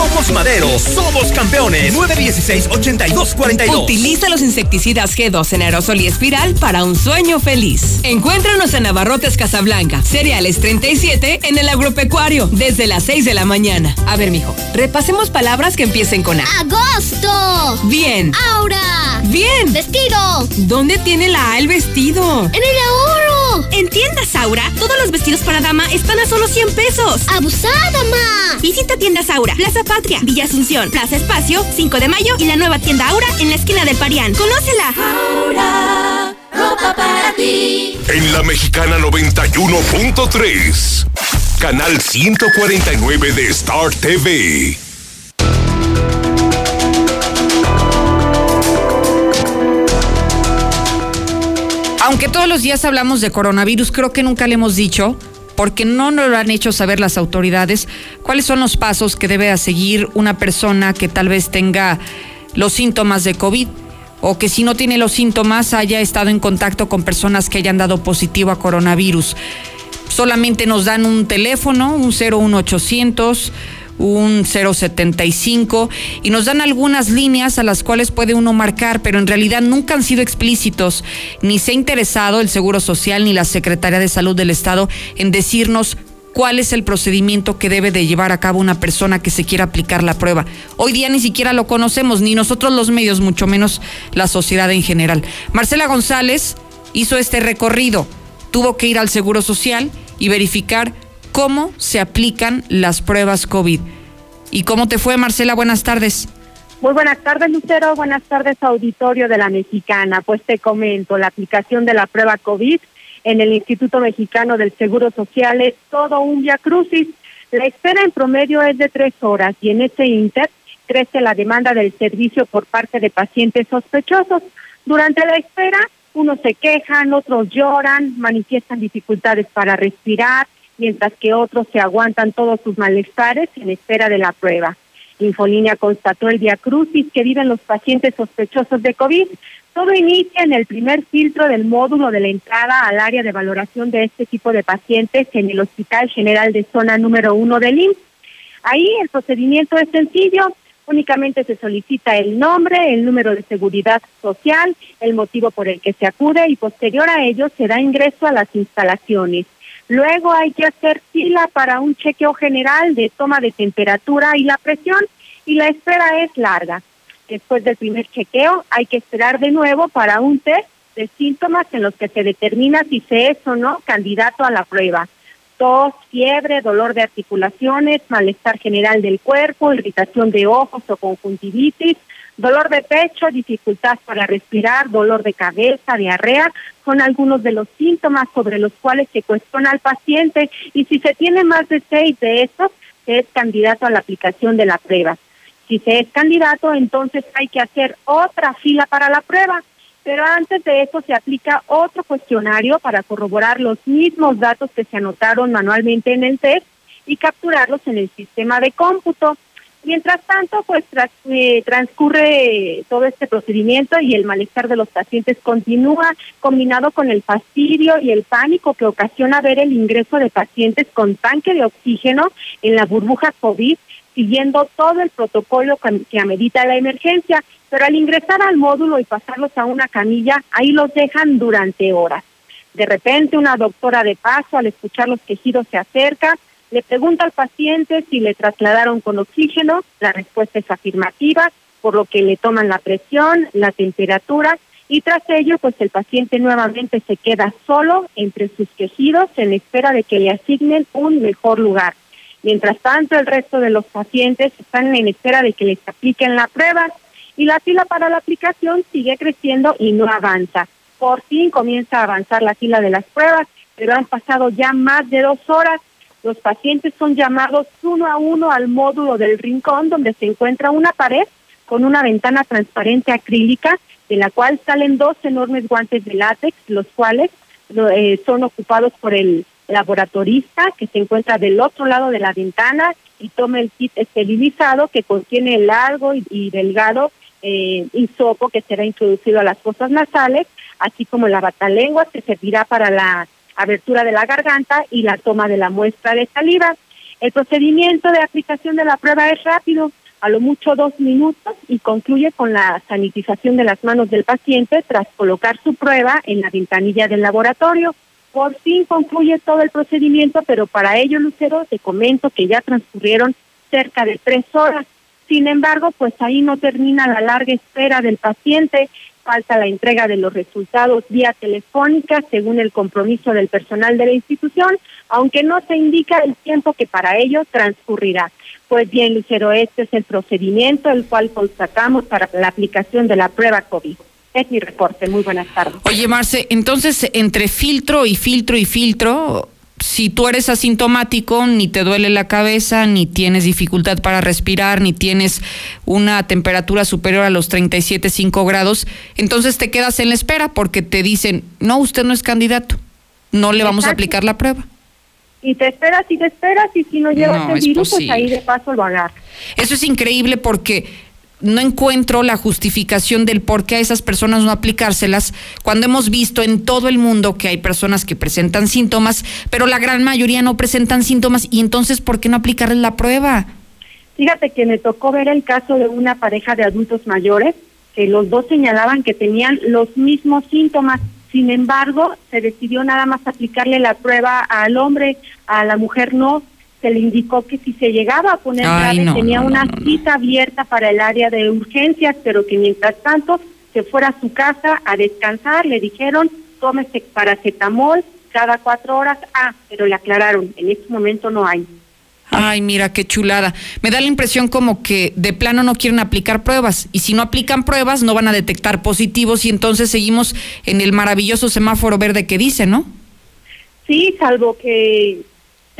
Somos Madero, somos campeones. 916-8242. Utiliza los insecticidas G2 en aerosol y espiral para un sueño feliz. Encuéntranos en Navarrotes Casablanca, Cereales 37 en el agropecuario, desde las 6 de la mañana. A ver, mijo, repasemos palabras que empiecen con A. ¡Agosto! Bien. ¡Aura! Bien. ¡Vestido! ¿Dónde tiene la A el vestido? ¡En el ahorro! En tiendas Aura, todos los vestidos para dama están a solo 100 pesos. ¡Abusada, ma! Visita tiendas Aura, Plaza Patria, Villa Asunción, Plaza Espacio, 5 de mayo y la nueva tienda Aura en la esquina del Parián. ¡Conócela! Aura, ropa para ti. En la mexicana 91.3. Canal 149 de Star TV. Aunque todos los días hablamos de coronavirus, creo que nunca le hemos dicho, porque no nos lo han hecho saber las autoridades, cuáles son los pasos que debe seguir una persona que tal vez tenga los síntomas de COVID o que si no tiene los síntomas haya estado en contacto con personas que hayan dado positivo a coronavirus. Solamente nos dan un teléfono, un 01800 un 075 y nos dan algunas líneas a las cuales puede uno marcar, pero en realidad nunca han sido explícitos, ni se ha interesado el Seguro Social ni la Secretaría de Salud del Estado en decirnos cuál es el procedimiento que debe de llevar a cabo una persona que se quiera aplicar la prueba. Hoy día ni siquiera lo conocemos, ni nosotros los medios, mucho menos la sociedad en general. Marcela González hizo este recorrido, tuvo que ir al Seguro Social y verificar cómo se aplican las pruebas COVID. ¿Y cómo te fue, Marcela? Buenas tardes. Muy buenas tardes, Lucero. Buenas tardes, auditorio de la Mexicana. Pues te comento, la aplicación de la prueba COVID en el Instituto Mexicano del Seguro Social es todo un via crucis. La espera en promedio es de tres horas y en ese inter crece la demanda del servicio por parte de pacientes sospechosos. Durante la espera, unos se quejan, otros lloran, manifiestan dificultades para respirar, mientras que otros se aguantan todos sus malestares en espera de la prueba. Infolínea constató el diacrucis que viven los pacientes sospechosos de COVID. Todo inicia en el primer filtro del módulo de la entrada al área de valoración de este tipo de pacientes en el Hospital General de Zona número uno del IMSS. Ahí el procedimiento es sencillo, únicamente se solicita el nombre, el número de seguridad social, el motivo por el que se acude y posterior a ello se da ingreso a las instalaciones. Luego hay que hacer fila para un chequeo general de toma de temperatura y la presión y la espera es larga. Después del primer chequeo hay que esperar de nuevo para un test de síntomas en los que se determina si se es o no candidato a la prueba. Tos, fiebre, dolor de articulaciones, malestar general del cuerpo, irritación de ojos o conjuntivitis, Dolor de pecho, dificultad para respirar, dolor de cabeza, diarrea, son algunos de los síntomas sobre los cuales se cuestiona al paciente y si se tiene más de seis de estos, se es candidato a la aplicación de la prueba. Si se es candidato, entonces hay que hacer otra fila para la prueba. Pero antes de eso se aplica otro cuestionario para corroborar los mismos datos que se anotaron manualmente en el test y capturarlos en el sistema de cómputo. Mientras tanto, pues eh, transcurre todo este procedimiento y el malestar de los pacientes continúa, combinado con el fastidio y el pánico que ocasiona ver el ingreso de pacientes con tanque de oxígeno en la burbuja COVID, siguiendo todo el protocolo que amerita la emergencia, pero al ingresar al módulo y pasarlos a una camilla, ahí los dejan durante horas. De repente, una doctora de paso, al escuchar los quejidos, se acerca, le pregunta al paciente si le trasladaron con oxígeno, la respuesta es afirmativa, por lo que le toman la presión, la temperatura y tras ello pues el paciente nuevamente se queda solo entre sus quejidos en espera de que le asignen un mejor lugar. Mientras tanto el resto de los pacientes están en espera de que les apliquen la prueba y la fila para la aplicación sigue creciendo y no avanza. Por fin comienza a avanzar la fila de las pruebas, pero han pasado ya más de dos horas los pacientes son llamados uno a uno al módulo del rincón donde se encuentra una pared con una ventana transparente acrílica de la cual salen dos enormes guantes de látex, los cuales eh, son ocupados por el laboratorista que se encuentra del otro lado de la ventana y toma el kit esterilizado que contiene el largo y, delgado eh, hisopo que será introducido a las fosas nasales, así como la batalengua que servirá para la abertura de la garganta y la toma de la muestra de saliva. El procedimiento de aplicación de la prueba es rápido, a lo mucho dos minutos, y concluye con la sanitización de las manos del paciente tras colocar su prueba en la ventanilla del laboratorio. Por fin concluye todo el procedimiento, pero para ello, Lucero, te comento que ya transcurrieron cerca de tres horas. Sin embargo, pues ahí no termina la larga espera del paciente falta la entrega de los resultados vía telefónica según el compromiso del personal de la institución, aunque no se indica el tiempo que para ello transcurrirá. Pues bien, Lucero, este es el procedimiento el cual constatamos para la aplicación de la prueba COVID. Es mi reporte. Muy buenas tardes. Oye, Marce, entonces entre filtro y filtro y filtro, si tú eres asintomático, ni te duele la cabeza, ni tienes dificultad para respirar, ni tienes una temperatura superior a los 37.5 grados, entonces te quedas en la espera porque te dicen, no, usted no es candidato, no le vamos a aplicar la prueba. Y te esperas y te esperas y si no llevas el virus, pues ahí de paso lo agarras. Eso es increíble porque no encuentro la justificación del por qué a esas personas no aplicárselas cuando hemos visto en todo el mundo que hay personas que presentan síntomas, pero la gran mayoría no presentan síntomas y entonces ¿por qué no aplicarles la prueba? Fíjate que me tocó ver el caso de una pareja de adultos mayores que los dos señalaban que tenían los mismos síntomas. Sin embargo, se decidió nada más aplicarle la prueba al hombre, a la mujer no se le indicó que si se llegaba a poner grave tenía una cita abierta para el área de urgencias, pero que mientras tanto se fuera a su casa a descansar, le dijeron tómese paracetamol cada cuatro horas, ah, pero le aclararon, en este momento no hay. Ay, mira qué chulada. Me da la impresión como que de plano no quieren aplicar pruebas y si no aplican pruebas no van a detectar positivos y entonces seguimos en el maravilloso semáforo verde que dice, ¿no? Sí, salvo que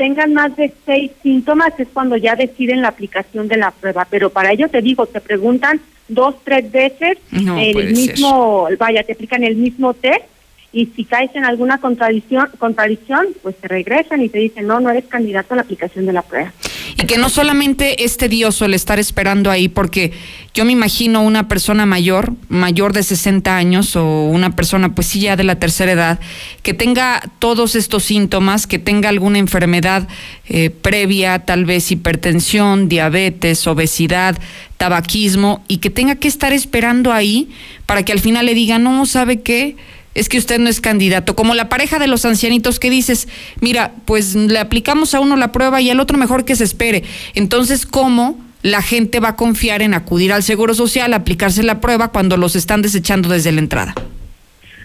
tengan más de seis síntomas es cuando ya deciden la aplicación de la prueba. Pero para ello te digo, te preguntan dos, tres veces el mismo, vaya, te aplican el mismo test y si caes en alguna contradicción, contradicción, pues te regresan y te dicen, no, no eres candidato a la aplicación de la prueba. Y que no solamente es tedioso el estar esperando ahí, porque yo me imagino una persona mayor, mayor de 60 años o una persona pues sí ya de la tercera edad, que tenga todos estos síntomas, que tenga alguna enfermedad eh, previa, tal vez hipertensión, diabetes, obesidad, tabaquismo, y que tenga que estar esperando ahí para que al final le digan, no, ¿sabe qué? Es que usted no es candidato. Como la pareja de los ancianitos que dices, mira, pues le aplicamos a uno la prueba y al otro mejor que se espere. Entonces, ¿cómo la gente va a confiar en acudir al Seguro Social, a aplicarse la prueba cuando los están desechando desde la entrada?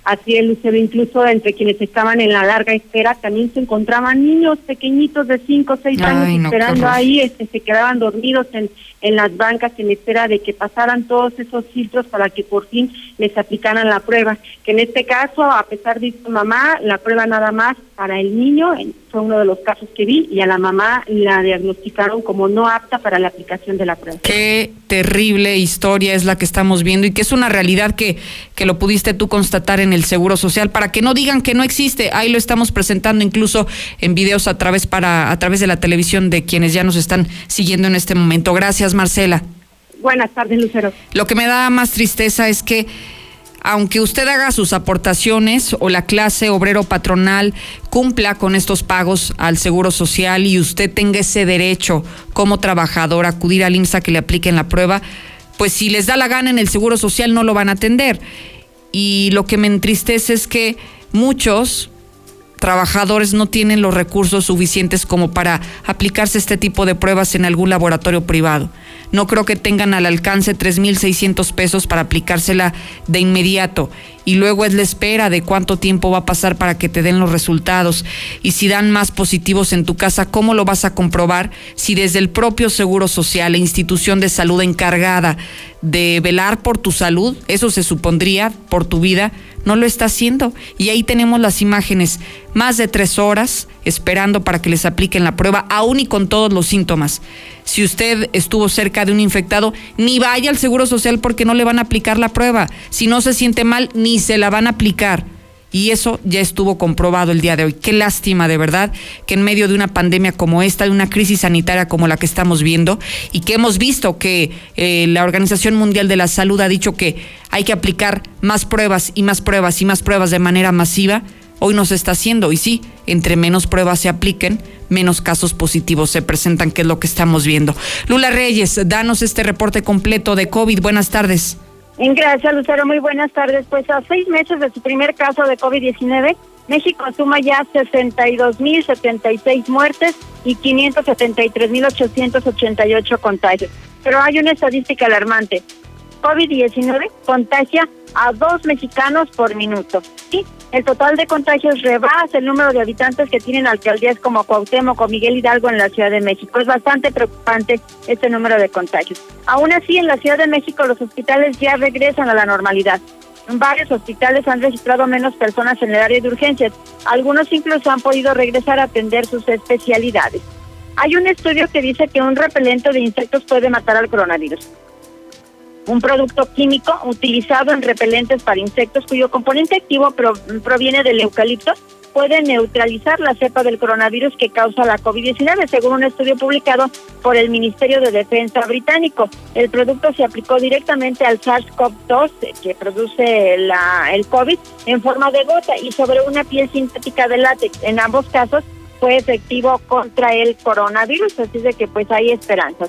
Así el Lucero, incluso entre quienes estaban en la larga espera, también se encontraban niños pequeñitos de 5 o 6 años Ay, no, qué esperando ahí, este, se quedaban dormidos en, en las bancas en espera de que pasaran todos esos filtros para que por fin les aplicaran la prueba. Que en este caso, a pesar de su mamá, la prueba nada más para el niño, en- fue uno de los casos que vi, y a la mamá la diagnosticaron como no apta para la aplicación de la prueba. Qué terrible historia es la que estamos viendo y que es una realidad que, que lo pudiste tú constatar en el Seguro Social para que no digan que no existe. Ahí lo estamos presentando incluso en videos a través para a través de la televisión de quienes ya nos están siguiendo en este momento. Gracias, Marcela. Buenas tardes, Lucero. Lo que me da más tristeza es que aunque usted haga sus aportaciones o la clase obrero patronal cumpla con estos pagos al Seguro Social y usted tenga ese derecho como trabajador a acudir al INSA que le apliquen la prueba, pues si les da la gana en el Seguro Social no lo van a atender. Y lo que me entristece es que muchos trabajadores no tienen los recursos suficientes como para aplicarse este tipo de pruebas en algún laboratorio privado. No creo que tengan al alcance 3.600 pesos para aplicársela de inmediato. Y luego es la espera de cuánto tiempo va a pasar para que te den los resultados. Y si dan más positivos en tu casa, ¿cómo lo vas a comprobar si desde el propio Seguro Social, la institución de salud encargada de velar por tu salud, eso se supondría por tu vida, no lo está haciendo. Y ahí tenemos las imágenes, más de tres horas esperando para que les apliquen la prueba, aún y con todos los síntomas. Si usted estuvo cerca de un infectado, ni vaya al Seguro Social porque no le van a aplicar la prueba. Si no se siente mal, ni se la van a aplicar. Y eso ya estuvo comprobado el día de hoy. Qué lástima, de verdad, que en medio de una pandemia como esta, de una crisis sanitaria como la que estamos viendo, y que hemos visto que eh, la Organización Mundial de la Salud ha dicho que hay que aplicar más pruebas y más pruebas y más pruebas de manera masiva, hoy no se está haciendo. Y sí, entre menos pruebas se apliquen, menos casos positivos se presentan, que es lo que estamos viendo. Lula Reyes, danos este reporte completo de COVID. Buenas tardes. Gracias, Lucero. Muy buenas tardes. Pues a seis meses de su primer caso de COVID-19, México suma ya 62.076 muertes y 573.888 contagios. Pero hay una estadística alarmante. COVID-19 contagia a dos mexicanos por minuto. Sí, el total de contagios rebasa el número de habitantes que tienen alcaldías como Cuauhtémoc o Miguel Hidalgo en la Ciudad de México. Es bastante preocupante este número de contagios. Aún así, en la Ciudad de México los hospitales ya regresan a la normalidad. Varios hospitales han registrado menos personas en el área de urgencias. Algunos incluso han podido regresar a atender sus especialidades. Hay un estudio que dice que un repelente de insectos puede matar al coronavirus un producto químico utilizado en repelentes para insectos cuyo componente activo pro- proviene del eucalipto puede neutralizar la cepa del coronavirus que causa la COVID-19, según un estudio publicado por el Ministerio de Defensa británico. El producto se aplicó directamente al SARS-CoV-2 eh, que produce la, el COVID en forma de gota y sobre una piel sintética de látex. En ambos casos fue efectivo contra el coronavirus, así de que pues hay esperanzas.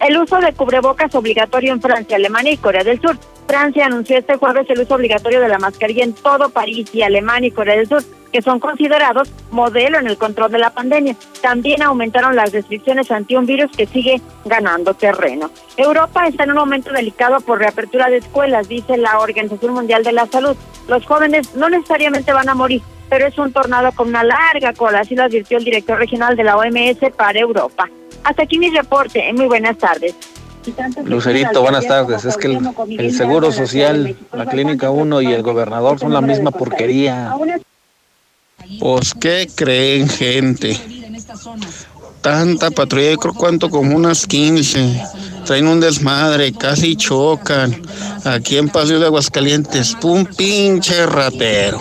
El uso de cubrebocas obligatorio en Francia, Alemania y Corea del Sur. Francia anunció este jueves el uso obligatorio de la mascarilla en todo París y Alemania y Corea del Sur, que son considerados modelo en el control de la pandemia. También aumentaron las restricciones ante un virus que sigue ganando terreno. Europa está en un momento delicado por reapertura de escuelas, dice la Organización Mundial de la Salud. Los jóvenes no necesariamente van a morir, pero es un tornado con una larga cola, así lo advirtió el director regional de la OMS para Europa. Hasta aquí mi reporte. Muy buenas tardes. Lucerito, buenas tardes. Es que el, el Seguro Social, la Clínica 1 y el gobernador son la misma porquería. Pues, ¿qué creen, gente? Tanta patrulla, yo creo cuánto como unas 15. Traen un desmadre, casi chocan. Aquí en Paseo de Aguascalientes, pum, pinche ratero.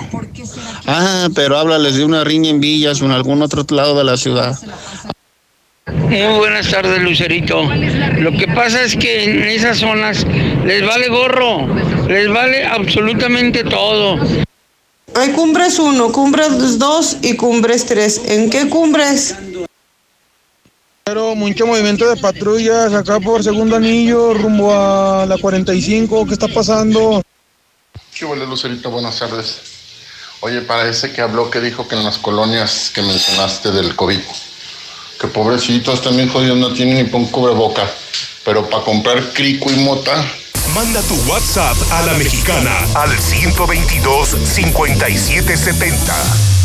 Ah, pero háblales de una riña en Villas o en algún otro lado de la ciudad. Muy buenas tardes, Lucerito. Lo que pasa es que en esas zonas les vale gorro, les vale absolutamente todo. Hay cumbres 1, cumbres 2 y cumbres 3. ¿En qué cumbres? Pero mucho movimiento de patrullas acá por segundo anillo, rumbo a la 45. ¿Qué está pasando? ¿Qué huele, Lucerito? Buenas tardes. Oye, parece que habló que dijo que en las colonias que mencionaste del COVID, que pobrecitos también jodidos no tienen ni pon cubreboca, pero para comprar crico y mota, Manda tu WhatsApp a la mexicana al 122 5770.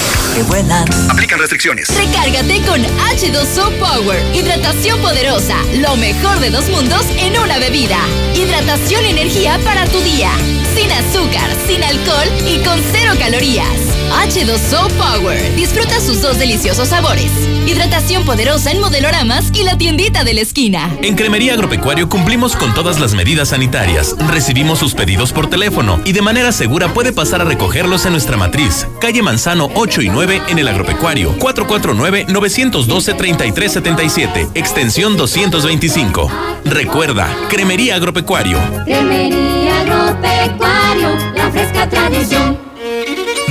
que vuelan. Aplican restricciones. Recárgate con H2O Power. Hidratación poderosa. Lo mejor de dos mundos en una bebida. Hidratación y energía para tu día. Sin azúcar, sin alcohol y con cero calorías. H2O Power. Disfruta sus dos deliciosos sabores. Hidratación poderosa en modeloramas y la tiendita de la esquina. En Cremería Agropecuario cumplimos con todas las medidas sanitarias. Recibimos sus pedidos por teléfono y de manera segura puede pasar a recogerlos en nuestra matriz. Calle Manzano 8 y 9 en el Agropecuario. 449-912-3377. Extensión 225. Recuerda, Cremería Agropecuario. Cremería Agropecuario, la fresca tradición.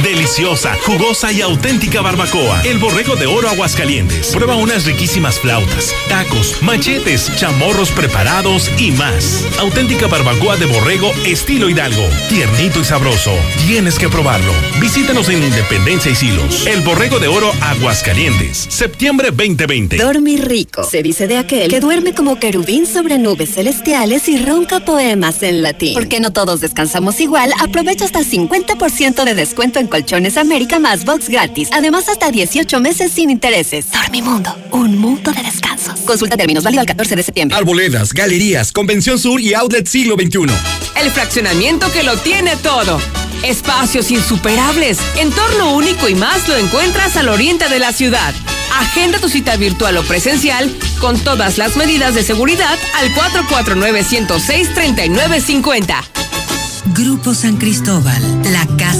Deliciosa, jugosa y auténtica barbacoa. El borrego de oro Aguascalientes. Prueba unas riquísimas flautas, tacos, machetes, chamorros preparados y más. Auténtica barbacoa de borrego estilo Hidalgo. Tiernito y sabroso. Tienes que probarlo. Visítanos en Independencia y Silos. El borrego de oro Aguascalientes. Septiembre 2020. Dormir rico. Se dice de aquel que duerme como querubín sobre nubes celestiales y ronca poemas en latín. Porque no todos descansamos igual, aprovecha hasta 50% de descuento en Colchones América más box gratis. Además, hasta 18 meses sin intereses. Dormimundo, un mundo de descansos. Consulta términos válido al 14 de septiembre. Arboledas, galerías, Convención Sur y Outlet Siglo XXI. El fraccionamiento que lo tiene todo. Espacios insuperables, entorno único y más lo encuentras al oriente de la ciudad. Agenda tu cita virtual o presencial con todas las medidas de seguridad al 449-106-3950. Grupo San Cristóbal, la casa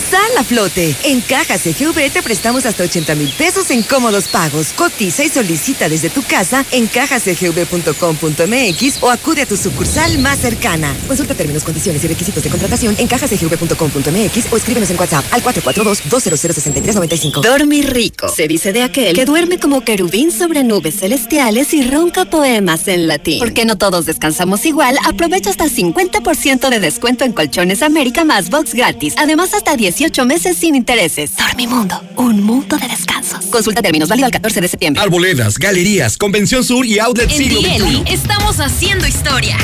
Sal a flote. En Cajas te prestamos hasta 80 mil pesos en cómodos pagos. Cotiza y solicita desde tu casa en cajascgv.com.mx o acude a tu sucursal más cercana. Consulta términos, condiciones y requisitos de contratación en cajascgv.com.mx o escríbenos en WhatsApp al 442-200-6395. Dormir rico. Se dice de aquel que duerme como querubín sobre nubes celestiales y ronca poemas en latín. Porque no todos descansamos igual, aprovecha hasta 50% de descuento en Colchones América más box gratis. Además, hasta 18 meses sin intereses. Dormimundo, un mundo de descansos. Consulta términos válido al 14 de septiembre. Arboledas, galerías, Convención Sur y Outlet En Siglo Dieli estamos haciendo historia.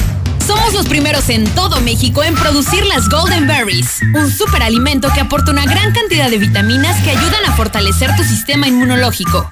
Somos los primeros en todo México en producir las Golden Berries, un superalimento que aporta una gran cantidad de vitaminas que ayudan a fortalecer tu sistema inmunológico.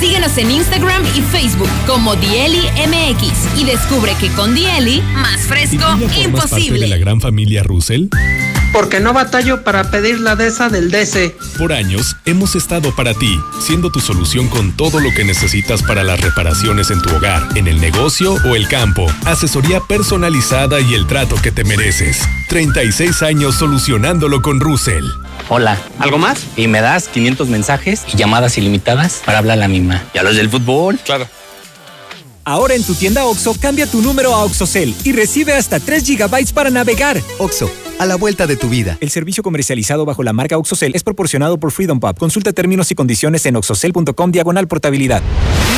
Síguenos en Instagram y Facebook como Dieli MX y descubre que con Dieli, más fresco, ¿Formas parte de imposible. la gran familia Russell? Porque no batallo para pedir la de esa del DC. Por años hemos estado para ti, siendo tu solución con todo lo que necesitas para las reparaciones en tu hogar, en el negocio o el campo. Asesoría personalizada y el trato que te mereces. 36 años solucionándolo con Russell. Hola. ¿Algo más? Y me das 500 mensajes y llamadas ilimitadas para hablar a la misma. ¿Y a los del fútbol? Claro. Ahora en tu tienda OXO, cambia tu número a OXOCEL y recibe hasta 3 GB para navegar. OXO, a la vuelta de tu vida. El servicio comercializado bajo la marca OXOCEL es proporcionado por Freedom Pub. Consulta términos y condiciones en oxocel.com diagonal portabilidad.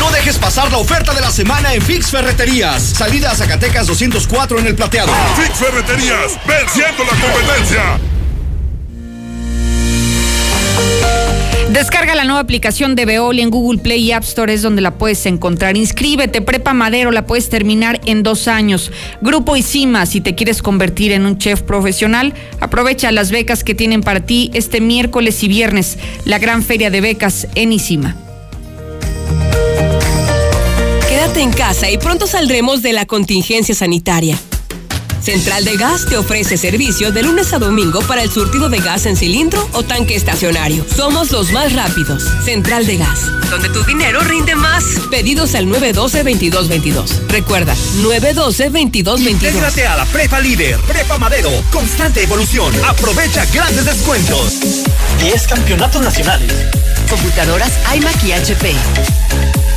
No dejes pasar la oferta de la semana en Fix Ferreterías. Salida a Zacatecas 204 en el plateado. Fix Ferreterías, venciendo la competencia. Descarga la nueva aplicación de Veolia en Google Play y App Store, es donde la puedes encontrar. Inscríbete, Prepa Madero, la puedes terminar en dos años. Grupo Isima, si te quieres convertir en un chef profesional, aprovecha las becas que tienen para ti este miércoles y viernes, la gran feria de becas en Isima. Quédate en casa y pronto saldremos de la contingencia sanitaria. Central de Gas te ofrece servicio de lunes a domingo para el surtido de gas en cilindro o tanque estacionario. Somos los más rápidos. Central de Gas, donde tu dinero rinde más. Pedidos al 912-2222. Recuerda, 912-2222. Intégrate a la Prepa Líder, Prepa Madero, constante evolución. Aprovecha grandes descuentos. 10 campeonatos nacionales. Computadoras iMac y HP.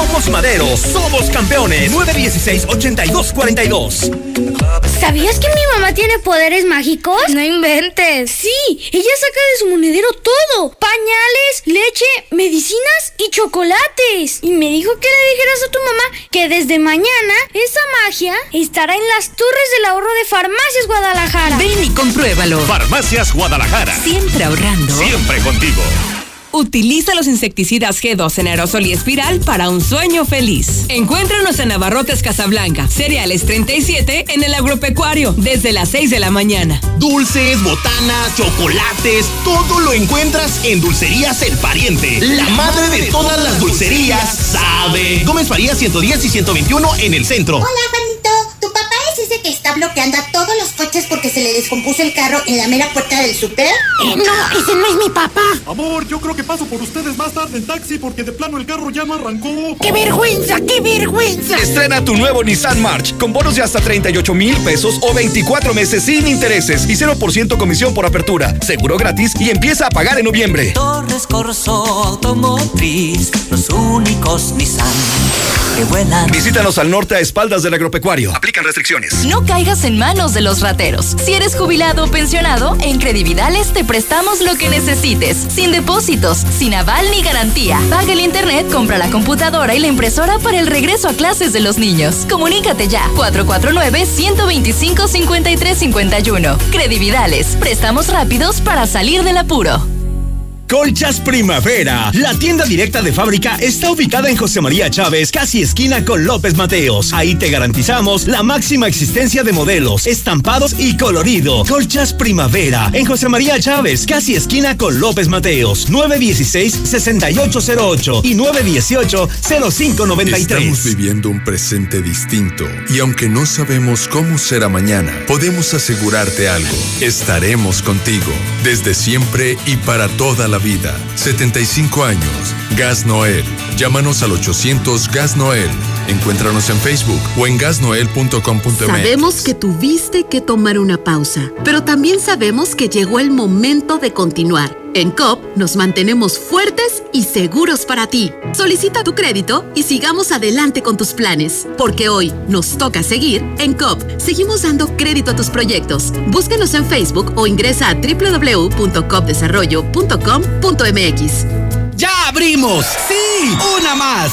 Somos Madero, somos campeones. 916-8242. ¿Sabías que mi mamá tiene poderes mágicos? No inventes. Sí, ella saca de su monedero todo. Pañales, leche, medicinas y chocolates. Y me dijo que le dijeras a tu mamá que desde mañana esa magia estará en las torres del ahorro de Farmacias Guadalajara. Ven y compruébalo. Farmacias Guadalajara. Siempre ahorrando. Siempre contigo. Utiliza los insecticidas G2 en aerosol y espiral para un sueño feliz. Encuéntranos en Abarrotes Casablanca, cereales 37 en el agropecuario, desde las 6 de la mañana. Dulces, botanas, chocolates, todo lo encuentras en Dulcerías El Pariente. La madre de todas las dulcerías sabe. Gómez Faría 110 y 121 en el centro. Hola. ¿Tu papá es ese que está bloqueando a todos los coches porque se le descompuso el carro en la mera puerta del súper? Eh, no, ese no es mi papá. Amor, yo creo que paso por ustedes más tarde en taxi porque de plano el carro ya no arrancó. ¡Qué vergüenza, qué vergüenza! Estrena tu nuevo Nissan March con bonos de hasta 38 mil pesos o 24 meses sin intereses y 0% comisión por apertura. Seguro gratis y empieza a pagar en noviembre. Torres Corso Automotriz, los únicos Nissan que vuelan. Visítanos al norte a espaldas del agropecuario. Aplican restricciones. No caigas en manos de los rateros. Si eres jubilado o pensionado, en Credividales te prestamos lo que necesites, sin depósitos, sin aval ni garantía. Paga el internet, compra la computadora y la impresora para el regreso a clases de los niños. Comunícate ya 449-125-5351. Credividales, préstamos rápidos para salir del apuro. Colchas Primavera. La tienda directa de fábrica está ubicada en José María Chávez, casi esquina con López Mateos. Ahí te garantizamos la máxima existencia de modelos, estampados y colorido. Colchas Primavera en José María Chávez, casi esquina con López Mateos. 916-6808 y 918-0593. Estamos viviendo un presente distinto y aunque no sabemos cómo será mañana, podemos asegurarte algo. Estaremos contigo desde siempre y para toda la vida. 75 años. Gas Noel. Llámanos al 800 Gas Noel. Encuéntranos en Facebook o en gasnoel.com.mx. Sabemos que tuviste que tomar una pausa, pero también sabemos que llegó el momento de continuar. En COP nos mantenemos fuertes y seguros para ti. Solicita tu crédito y sigamos adelante con tus planes, porque hoy nos toca seguir en COP. Seguimos dando crédito a tus proyectos. Búscanos en Facebook o ingresa a www.copdesarrollo.com.mx. ¡Ya abrimos! ¡Sí! ¡Una más!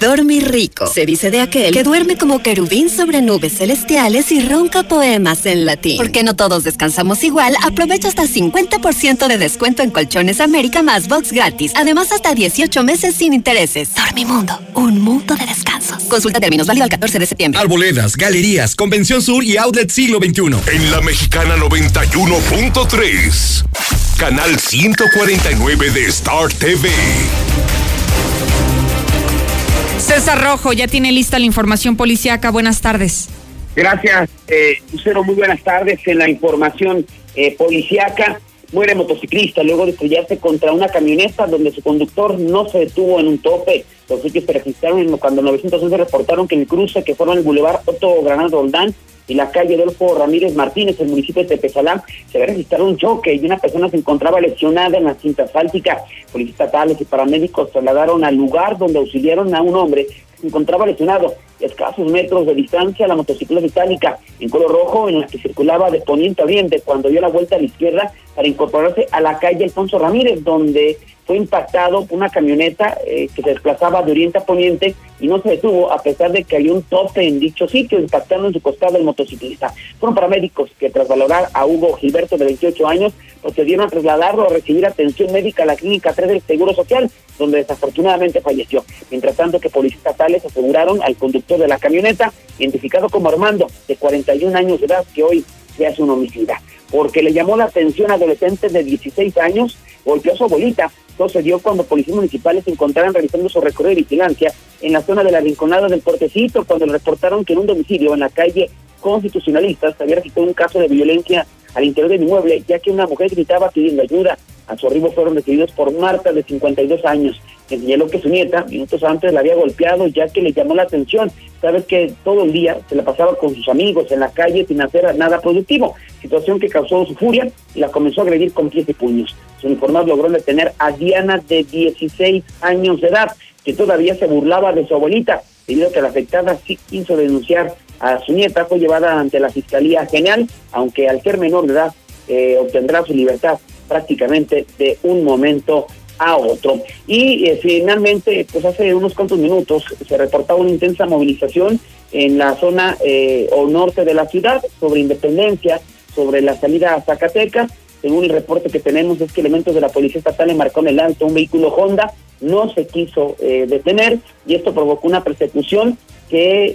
Dormir rico. Se dice de aquel que duerme como querubín sobre nubes celestiales y ronca poemas en latín. Porque no todos descansamos igual, aprovecha hasta 50% de descuento en Colchones América más box gratis. Además, hasta 18 meses sin intereses. Dormimundo, un mundo de descansos. Consulta términos válido al 14 de septiembre. Arboledas, galerías, Convención Sur y Outlet Siglo XXI. En la Mexicana 91.3. Canal 149 de Star TV. César Rojo ya tiene lista la información policiaca. Buenas tardes. Gracias, eh, Lucero. Muy buenas tardes. En la información eh, policiaca, muere motociclista luego de estrellarse contra una camioneta donde su conductor no se detuvo en un tope. Los sitios se registraron cuando 911 reportaron que el cruce que forma el Boulevard Otto Granado Roldán y la calle Adolfo Ramírez Martínez, el municipio de Tepezalá, se había registrado un choque y una persona se encontraba lesionada en la cinta asfáltica. Policías estatales y paramédicos trasladaron al lugar donde auxiliaron a un hombre se encontraba lesionado. A escasos metros de distancia, la motocicleta itálica en color rojo en la que circulaba de poniente a oriente cuando dio la vuelta a la izquierda para incorporarse a la calle Alfonso Ramírez, donde fue impactado por una camioneta eh, que se desplazaba de oriente a poniente y no se detuvo a pesar de que hay un tope en dicho sitio, impactando en su costado el motociclista. Fueron paramédicos que tras valorar a Hugo Gilberto de 28 años procedieron a trasladarlo a recibir atención médica a la clínica 3 del Seguro Social, donde desafortunadamente falleció. Mientras tanto que policías estatales aseguraron al conductor de la camioneta, identificado como Armando, de 41 años de edad, que hoy se hace un homicida, porque le llamó la atención a adolescente de 16 años, golpeó a su abuelita, todo se dio cuando policías municipales se encontraron realizando su recorrido de vigilancia en la zona de la Rinconada del Portecito, cuando le reportaron que en un domicilio en la calle Constitucionalistas había registrado un caso de violencia al interior del inmueble, ya que una mujer gritaba pidiendo ayuda. A su arribo fueron recibidos por Marta, de 52 años, que señaló que su nieta, minutos antes, la había golpeado, ya que le llamó la atención. Sabes que todo el día se la pasaba con sus amigos en la calle sin hacer nada productivo, situación que causó su furia y la comenzó a agredir con pies y puños. Su uniformado logró detener a Diana, de 16 años de edad, que todavía se burlaba de su abuelita, debido a que la afectada sí quiso denunciar a su nieta, fue llevada ante la Fiscalía General, aunque al ser menor de edad eh, obtendrá su libertad prácticamente de un momento a otro. Y eh, finalmente, pues hace unos cuantos minutos se reportaba una intensa movilización en la zona eh, o norte de la ciudad sobre independencia, sobre la salida a Zacatecas. Según el reporte que tenemos es que elementos de la Policía Estatal le marcó en el alto un vehículo Honda, no se quiso eh, detener y esto provocó una persecución que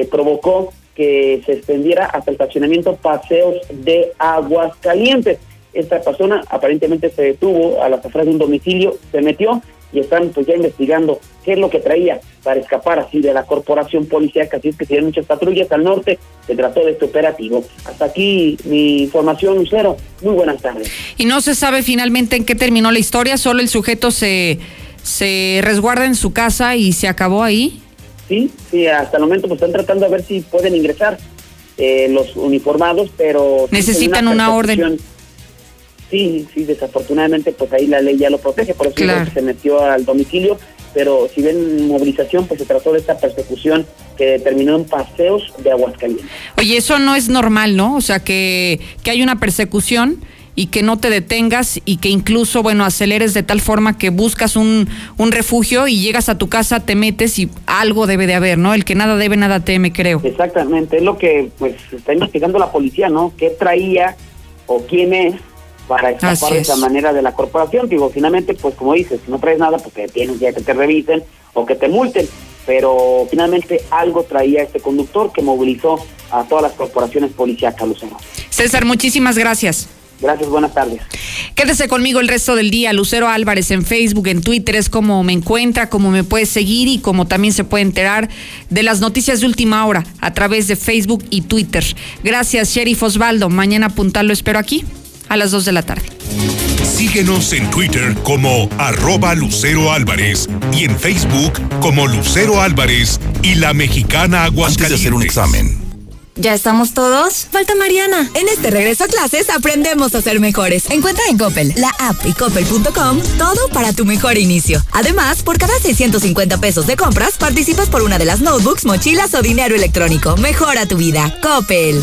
eh, provocó que se extendiera hasta el estacionamiento Paseos de Aguas Calientes. Esta persona aparentemente se detuvo a las afueras de un domicilio, se metió y están pues ya investigando qué es lo que traía para escapar así de la corporación policíaca, así es que dieron muchas patrullas al norte, se trató de este operativo. Hasta aquí mi información, Lucero. Muy buenas tardes. Y no se sabe finalmente en qué terminó la historia, solo el sujeto se, se resguarda en su casa y se acabó ahí. Sí, sí, hasta el momento pues están tratando de ver si pueden ingresar eh, los uniformados, pero... Necesitan una, orden. Sí, sí, desafortunadamente pues ahí la ley ya lo protege, por eso se metió al domicilio, pero si ven movilización, pues se trató de esta persecución que terminó en paseos de Aguascalientes. Oye, eso no es normal, ¿no? O sea, que, que hay una persecución y que no te detengas y que incluso, bueno, aceleres de tal forma que buscas un, un refugio y llegas a tu casa, te metes y algo debe de haber, ¿no? El que nada debe, nada teme, creo. Exactamente, es lo que pues está investigando la policía, ¿no? ¿Qué traía o quién es para escapar de esa manera de la corporación? Digo, finalmente, pues como dices, si no traes nada, pues te tienes ya que te revisen o que te multen. Pero finalmente algo traía este conductor que movilizó a todas las corporaciones policíacas, Lucero. César, muchísimas gracias. Gracias, buenas tardes. Quédese conmigo el resto del día. Lucero Álvarez en Facebook, en Twitter es como me encuentra, como me puede seguir y como también se puede enterar de las noticias de última hora a través de Facebook y Twitter. Gracias, Sheriff Osvaldo. Mañana apuntarlo espero aquí a las 2 de la tarde. Síguenos en Twitter como arroba Lucero Álvarez y en Facebook como Lucero Álvarez y la mexicana Aguascalientes. Antes de hacer un examen ¿Ya estamos todos? Falta Mariana. En este regreso a clases aprendemos a ser mejores. Encuentra en Coppel, la app y coppel.com todo para tu mejor inicio. Además, por cada 650 pesos de compras, participas por una de las notebooks, mochilas o dinero electrónico. Mejora tu vida. Coppel.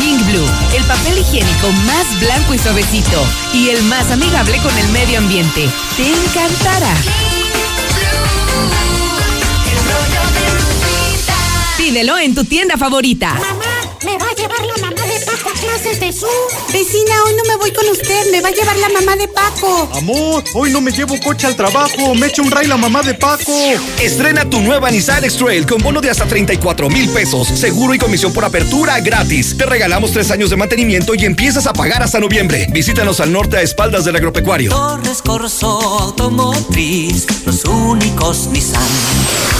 King Blue, el papel higiénico más blanco y suavecito y el más amigable con el medio ambiente. Te encantará. Pídelo en tu tienda favorita. Mamá, ¿me va a llevar la mamá de. Vecina, hoy no me voy con usted, me va a llevar la mamá de Paco. Amor, hoy no me llevo coche al trabajo, me echa un ray la mamá de Paco. Estrena tu nueva Nissan X-Trail con bono de hasta 34 mil pesos, seguro y comisión por apertura gratis. Te regalamos tres años de mantenimiento y empiezas a pagar hasta noviembre. Visítanos al norte a espaldas del agropecuario. Torres Corso Automotriz, los únicos Nissan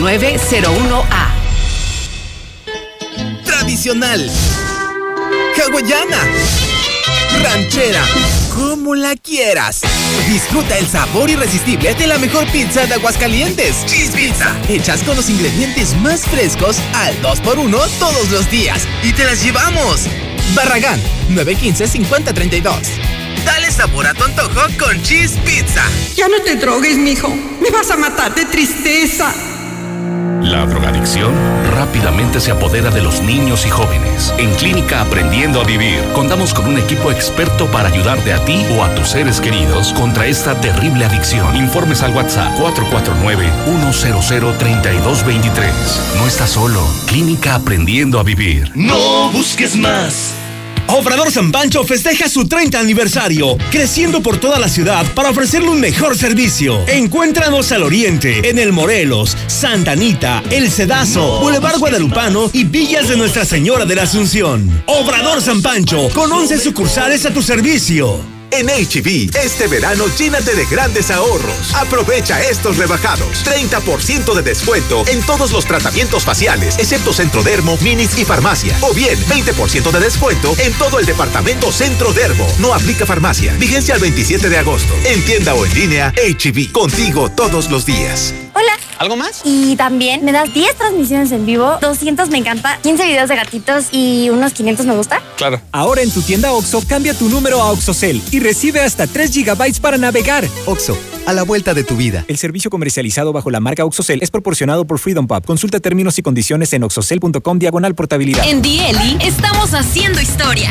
S201-510901A. Tradicional. Hawaiana. Ranchera. Como la quieras. Disfruta el sabor irresistible de la mejor pizza de Aguascalientes. Cheese Pizza. Hechas con los ingredientes más frescos al 2x1 todos los días. Y te las llevamos. Barragán, 915-5032. Dale sabor a tu antojo con Cheese Pizza. Ya no te drogues, mijo. Me vas a matar de tristeza. La drogadicción rápidamente se apodera de los niños y jóvenes. En Clínica Aprendiendo a Vivir, contamos con un equipo experto para ayudarte a ti o a tus seres queridos contra esta terrible adicción. Informes al WhatsApp 449-100-3223. No estás solo. Clínica Aprendiendo a Vivir. No busques más. Obrador San Pancho festeja su 30 aniversario, creciendo por toda la ciudad para ofrecerle un mejor servicio. Encuéntranos al oriente, en el Morelos, Santa Anita, El Cedazo, Boulevard Guadalupano y Villas de Nuestra Señora de la Asunción. Obrador San Pancho, con 11 sucursales a tu servicio. En HB, este verano llénate de grandes ahorros. Aprovecha estos rebajados. 30% de descuento en todos los tratamientos faciales, excepto Centrodermo, Minis y Farmacia. O bien, 20% de descuento en todo el departamento Centrodermo. No aplica farmacia. Vigencia al 27 de agosto. En tienda o en línea, HB. Contigo todos los días. ¿Algo más? Y también me das 10 transmisiones en vivo, 200 me encanta, 15 videos de gatitos y unos 500 me gusta. Claro. Ahora en tu tienda OXO, cambia tu número a OXOCEL y recibe hasta 3 GB para navegar. OXO, a la vuelta de tu vida. El servicio comercializado bajo la marca OXOCEL es proporcionado por Freedom Pub. Consulta términos y condiciones en oxocel.com diagonal portabilidad. En Dieli estamos haciendo historia.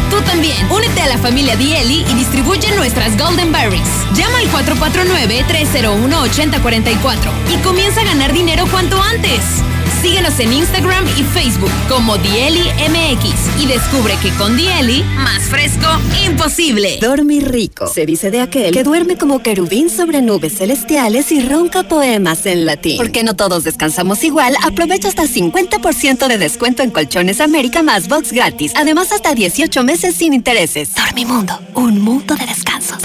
Tú también, únete a la familia Dieli y distribuye nuestras Golden Berries. Llama al 449-301-8044 y comienza a ganar dinero cuanto antes. Síguenos en Instagram y Facebook como Dieli MX y descubre que con Dieli, más fresco, imposible. Dormir rico. Se dice de aquel que duerme como querubín sobre nubes celestiales y ronca poemas en latín. Porque no todos descansamos igual, aprovecha hasta 50% de descuento en Colchones América más box gratis. Además, hasta 18 meses sin intereses. Dormimundo, un mundo de descansos.